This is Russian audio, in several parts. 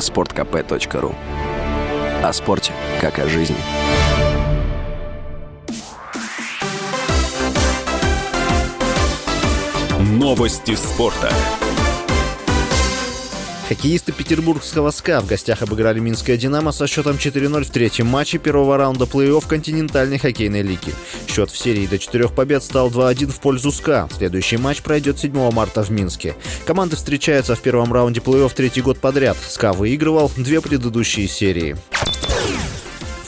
sportkp.ru О спорте, как о жизни. Новости спорта. Хоккеисты петербургского СКА в гостях обыграли Минское «Динамо» со счетом 4-0 в третьем матче первого раунда плей-офф континентальной хоккейной лиги. Счет в серии до четырех побед стал 2-1 в пользу СКА. Следующий матч пройдет 7 марта в Минске. Команды встречаются в первом раунде плей-офф третий год подряд. СКА выигрывал две предыдущие серии.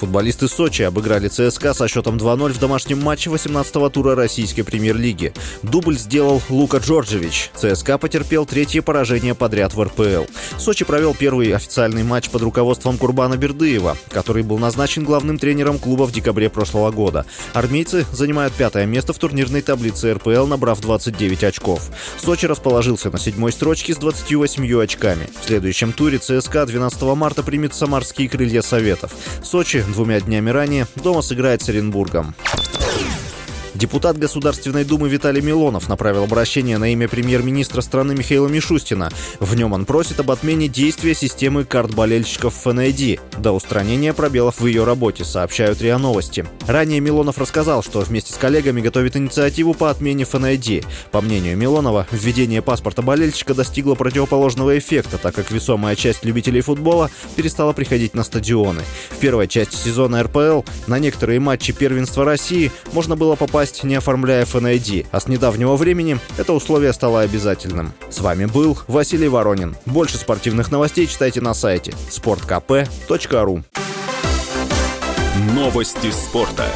Футболисты Сочи обыграли ЦСКА со счетом 2-0 в домашнем матче 18-го тура российской премьер-лиги. Дубль сделал Лука Джорджевич. ЦСКА потерпел третье поражение подряд в РПЛ. Сочи провел первый официальный матч под руководством Курбана Бердыева, который был назначен главным тренером клуба в декабре прошлого года. Армейцы занимают пятое место в турнирной таблице РПЛ, набрав 29 очков. Сочи расположился на седьмой строчке с 28 очками. В следующем туре ЦСКА 12 марта примет самарские крылья Советов. Сочи двумя днями ранее дома сыграет с Оренбургом. Депутат Государственной Думы Виталий Милонов направил обращение на имя премьер-министра страны Михаила Мишустина. В нем он просит об отмене действия системы карт болельщиков ФНИД до устранения пробелов в ее работе, сообщают РИА Новости. Ранее Милонов рассказал, что вместе с коллегами готовит инициативу по отмене ФНИД. По мнению Милонова, введение паспорта болельщика достигло противоположного эффекта, так как весомая часть любителей футбола перестала приходить на стадионы. В первой части сезона РПЛ на некоторые матчи первенства России можно было попасть попасть, не оформляя FNID, а с недавнего времени это условие стало обязательным. С вами был Василий Воронин. Больше спортивных новостей читайте на сайте sportkp.ru Новости спорта.